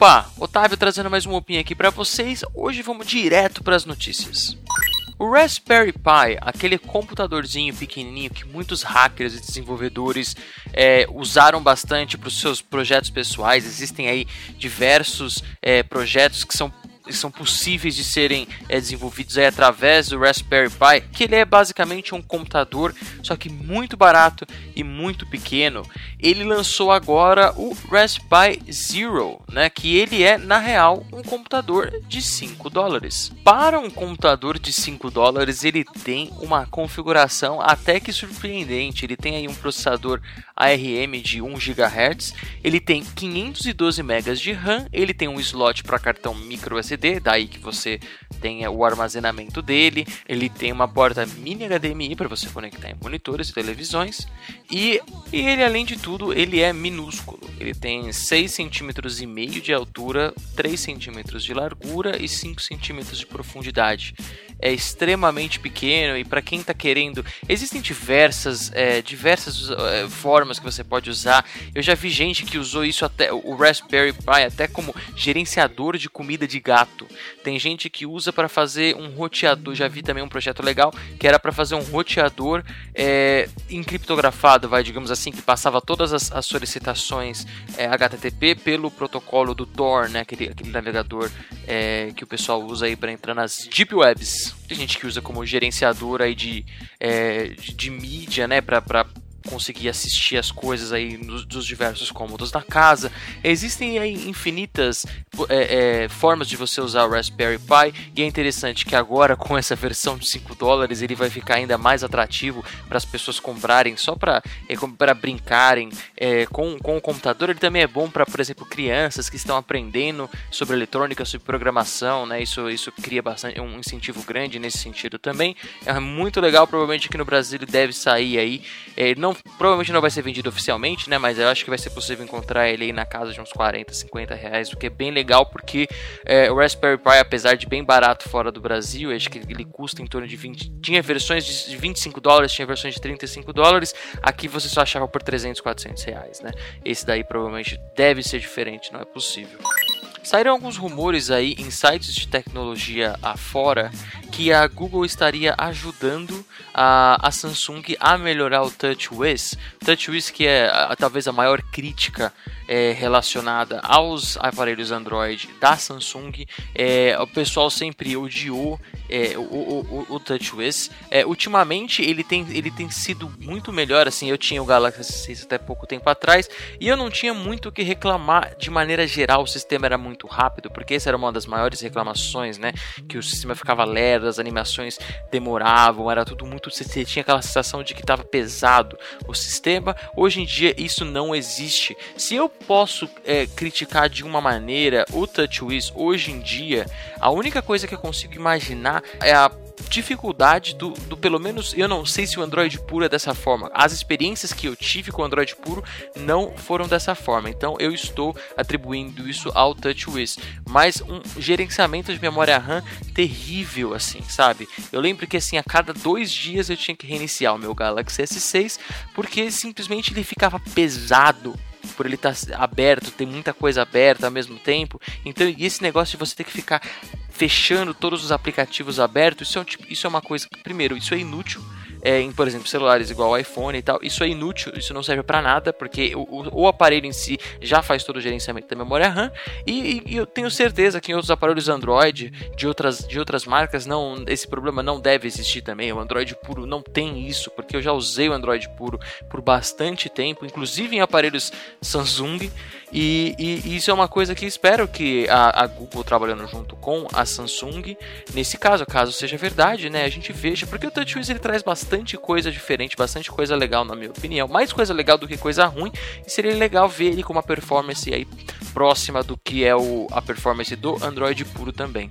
Opa, Otávio trazendo mais um opinho aqui para vocês. Hoje vamos direto para as notícias. O Raspberry Pi, aquele computadorzinho pequenininho que muitos hackers e desenvolvedores é, usaram bastante para os seus projetos pessoais, existem aí diversos é, projetos que são são possíveis de serem é, desenvolvidos aí através do Raspberry Pi, que ele é basicamente um computador, só que muito barato e muito pequeno. Ele lançou agora o Raspberry Zero, né, que ele é na real um computador de 5 dólares. Para um computador de 5 dólares, ele tem uma configuração até que surpreendente. Ele tem aí um processador ARM de 1 GHz, ele tem 512 MB de RAM, ele tem um slot para cartão micro SD, daí que você tem o armazenamento dele, ele tem uma porta mini HDMI para você conectar em monitores e televisões, e, e ele além de tudo, ele é minúsculo. Ele tem 6 cm e meio de altura, 3 cm de largura e 5 cm de profundidade. É extremamente pequeno e para quem está querendo, existem diversas, é, diversas é, formas que você pode usar. Eu já vi gente que usou isso até o Raspberry Pi até como gerenciador de comida de gato. Tem gente que usa para fazer um roteador. Já vi também um projeto legal que era para fazer um roteador é, encriptografado, vai digamos assim, que passava todas as, as solicitações é, HTTP pelo protocolo do Tor, né, aquele, aquele navegador é, que o pessoal usa aí para entrar nas deep webs. Tem gente que usa como gerenciador aí de, é, de, de mídia, né, para conseguir assistir as coisas aí nos, dos diversos cômodos da casa. Existem aí infinitas é, é, formas de você usar o Raspberry Pi e é interessante que agora com essa versão de 5 dólares ele vai ficar ainda mais atrativo para as pessoas comprarem só para é, brincarem é, com, com o computador. Ele também é bom para, por exemplo, crianças que estão aprendendo sobre eletrônica, sobre programação, né? Isso, isso cria bastante um incentivo grande nesse sentido também. É muito legal, provavelmente aqui no Brasil deve sair aí. É, não não, provavelmente não vai ser vendido oficialmente, né? Mas eu acho que vai ser possível encontrar ele aí na casa de uns 40, 50 reais, o que é bem legal porque é, o Raspberry Pi, apesar de bem barato fora do Brasil, acho que ele custa em torno de 20. Tinha versões de 25 dólares, tinha versões de 35 dólares. Aqui você só achava por 300, 400 reais, né? Esse daí provavelmente deve ser diferente, não é possível. Saíram alguns rumores aí em sites de tecnologia afora que a Google estaria ajudando a, a Samsung a melhorar o TouchWiz. TouchWiz que é a, talvez a maior crítica é, relacionada aos aparelhos Android da Samsung. É, o pessoal sempre odiou é, o, o, o, o TouchWiz. É, ultimamente ele tem, ele tem sido muito melhor. Assim, eu tinha o Galaxy 6 até pouco tempo atrás e eu não tinha muito o que reclamar de maneira geral. O sistema era muito rápido, porque essa era uma das maiores reclamações, né? Que o sistema ficava lerdo, as animações demoravam, era tudo muito. Você tinha aquela sensação de que estava pesado o sistema. Hoje em dia isso não existe. Se eu posso é, criticar de uma maneira o TouchWiz hoje em dia, a única coisa que eu consigo imaginar é a dificuldade do, do, pelo menos eu não sei se o Android puro é dessa forma. As experiências que eu tive com o Android puro não foram dessa forma. Então eu estou atribuindo isso ao TouchWiz, mas um gerenciamento de memória RAM terrível assim, sabe? Eu lembro que assim a cada dois dias eu tinha que reiniciar o meu Galaxy S6 porque simplesmente ele ficava pesado por ele estar tá aberto, tem muita coisa aberta ao mesmo tempo. Então, e esse negócio de você ter que ficar fechando todos os aplicativos abertos, isso é, um, tipo, isso é uma coisa que, primeiro, isso é inútil é, em, por exemplo, celulares igual iPhone e tal, isso é inútil, isso não serve para nada, porque o, o, aparelho em si já faz todo o gerenciamento da memória RAM, e, e, eu tenho certeza que em outros aparelhos Android de outras, de outras marcas não esse problema não deve existir também. O Android puro não tem isso, porque eu já usei o Android puro por bastante tempo, inclusive em aparelhos Samsung, e, e, isso é uma coisa que espero que a, a, Google trabalhando junto com a Samsung, nesse caso, caso seja verdade, né, a gente veja, porque o TouchWiz ele traz bastante coisa diferente, bastante coisa legal na minha opinião, mais coisa legal do que coisa ruim, e seria legal ver ele com uma performance aí próxima do que é o, a performance do Android puro também.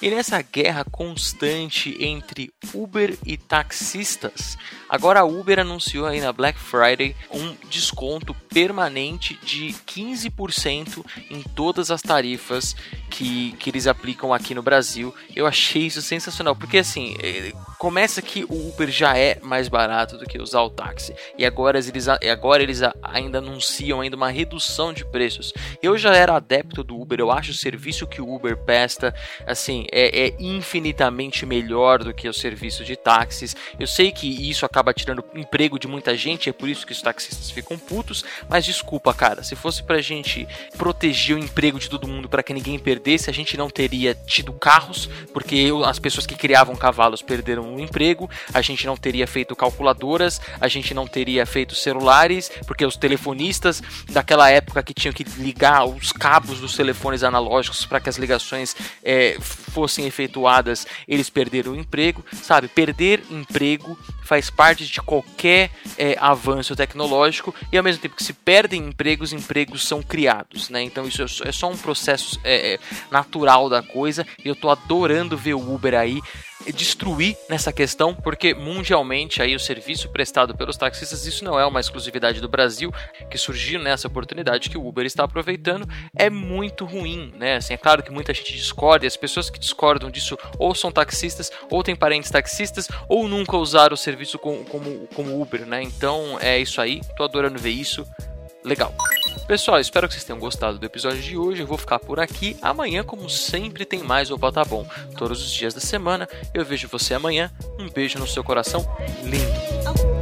E nessa guerra constante entre Uber e taxistas, agora a Uber anunciou aí na Black Friday um desconto permanente de 15% em todas as tarifas que, que eles aplicam aqui no Brasil. Eu achei isso sensacional, porque assim, eh, começa que o Uber já é mais barato do que usar o táxi. E agora eles, agora eles ainda anunciam ainda uma redução de preços. Eu já era adepto do Uber, eu acho o serviço que o Uber presta assim, é, é infinitamente melhor do que o serviço de táxis. Eu sei que isso acaba tirando emprego de muita gente, é por isso que os taxistas ficam putos, mas desculpa, cara, se fosse pra gente proteger o emprego de todo mundo para que ninguém perdesse, a gente não teria tido carros, porque as pessoas que criavam cavalos perderam o emprego, a gente não teria feito calculadoras, a gente não teria feito celulares, porque os telefonistas daquela época que tinham que ligar os cabos dos telefones analógicos para que as ligações é, fossem efetuadas, eles perderam o emprego, sabe? Perder emprego faz parte de qualquer é, avanço tecnológico e ao mesmo tempo que se perdem empregos, empregos são criados, né? Então isso é só um processo é, é natural da coisa e eu tô adorando ver o Uber aí destruir nessa questão, porque mundialmente aí o serviço prestado pelos taxistas, isso não é uma exclusividade do Brasil, que surgiu nessa oportunidade que o Uber está aproveitando, é muito ruim, né? Assim, é claro que muita gente discorda, e as pessoas que discordam disso ou são taxistas, ou têm parentes taxistas, ou nunca usaram o serviço como, como, como Uber, né? Então é isso aí, tô adorando ver isso, legal. Pessoal, espero que vocês tenham gostado do episódio de hoje. Eu vou ficar por aqui. Amanhã, como sempre, tem mais Opa Tá Bom. Todos os dias da semana. Eu vejo você amanhã. Um beijo no seu coração lindo.